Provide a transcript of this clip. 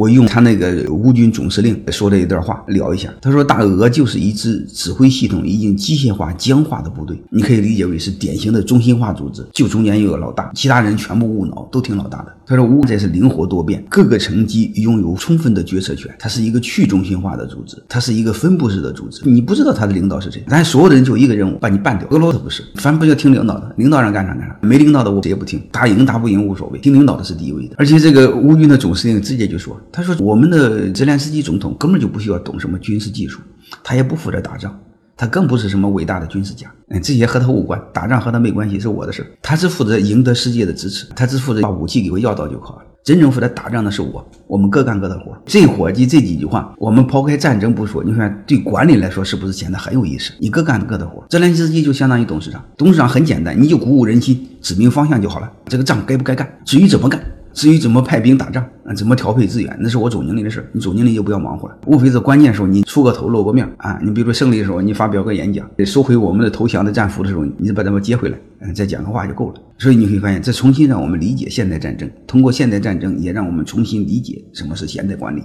我用他那个乌军总司令说的一段话聊一下。他说：“大俄就是一支指挥系统已经机械化、僵化的部队，你可以理解为是典型的中心化组织，就中间有个老大，其他人全部无脑，都听老大的。”他说：“乌这是灵活多变，各个层级拥有充分的决策权，它是一个去中心化的组织，它是一个分布式的组织。你不知道他的领导是谁，但所有的人就一个任务，把你办掉。俄罗斯不是，反正不要听领导的，领导让干啥干啥，没领导的我谁也不听，打赢打不赢无所谓，听领导的是第一位的。而且这个乌军的总司令直接就说。”他说：“我们的泽连斯基总统根本就不需要懂什么军事技术，他也不负责打仗，他更不是什么伟大的军事家，嗯，这些和他无关，打仗和他没关系，是我的事他只负责赢得世界的支持，他只负责把武器给我要到就好了。真正负责打仗的是我，我们各干各的活。这伙计这几句话，我们抛开战争不说，你看对管理来说是不是显得很有意思？你各干各的活，泽连斯基就相当于董事长，董事长很简单，你就鼓舞人心，指明方向就好了。这个仗该不该干，至于怎么干。”至于怎么派兵打仗啊，怎么调配资源，那是我总经理的事你总经理就不要忙活了。无非是关键时候你出个头露个面啊。你比如说胜利的时候，你发表个演讲；收回我们的投降的战俘的时候，你把他们接回来，嗯，再讲个话就够了。所以你会发现，这重新让我们理解现代战争，通过现代战争也让我们重新理解什么是现代管理。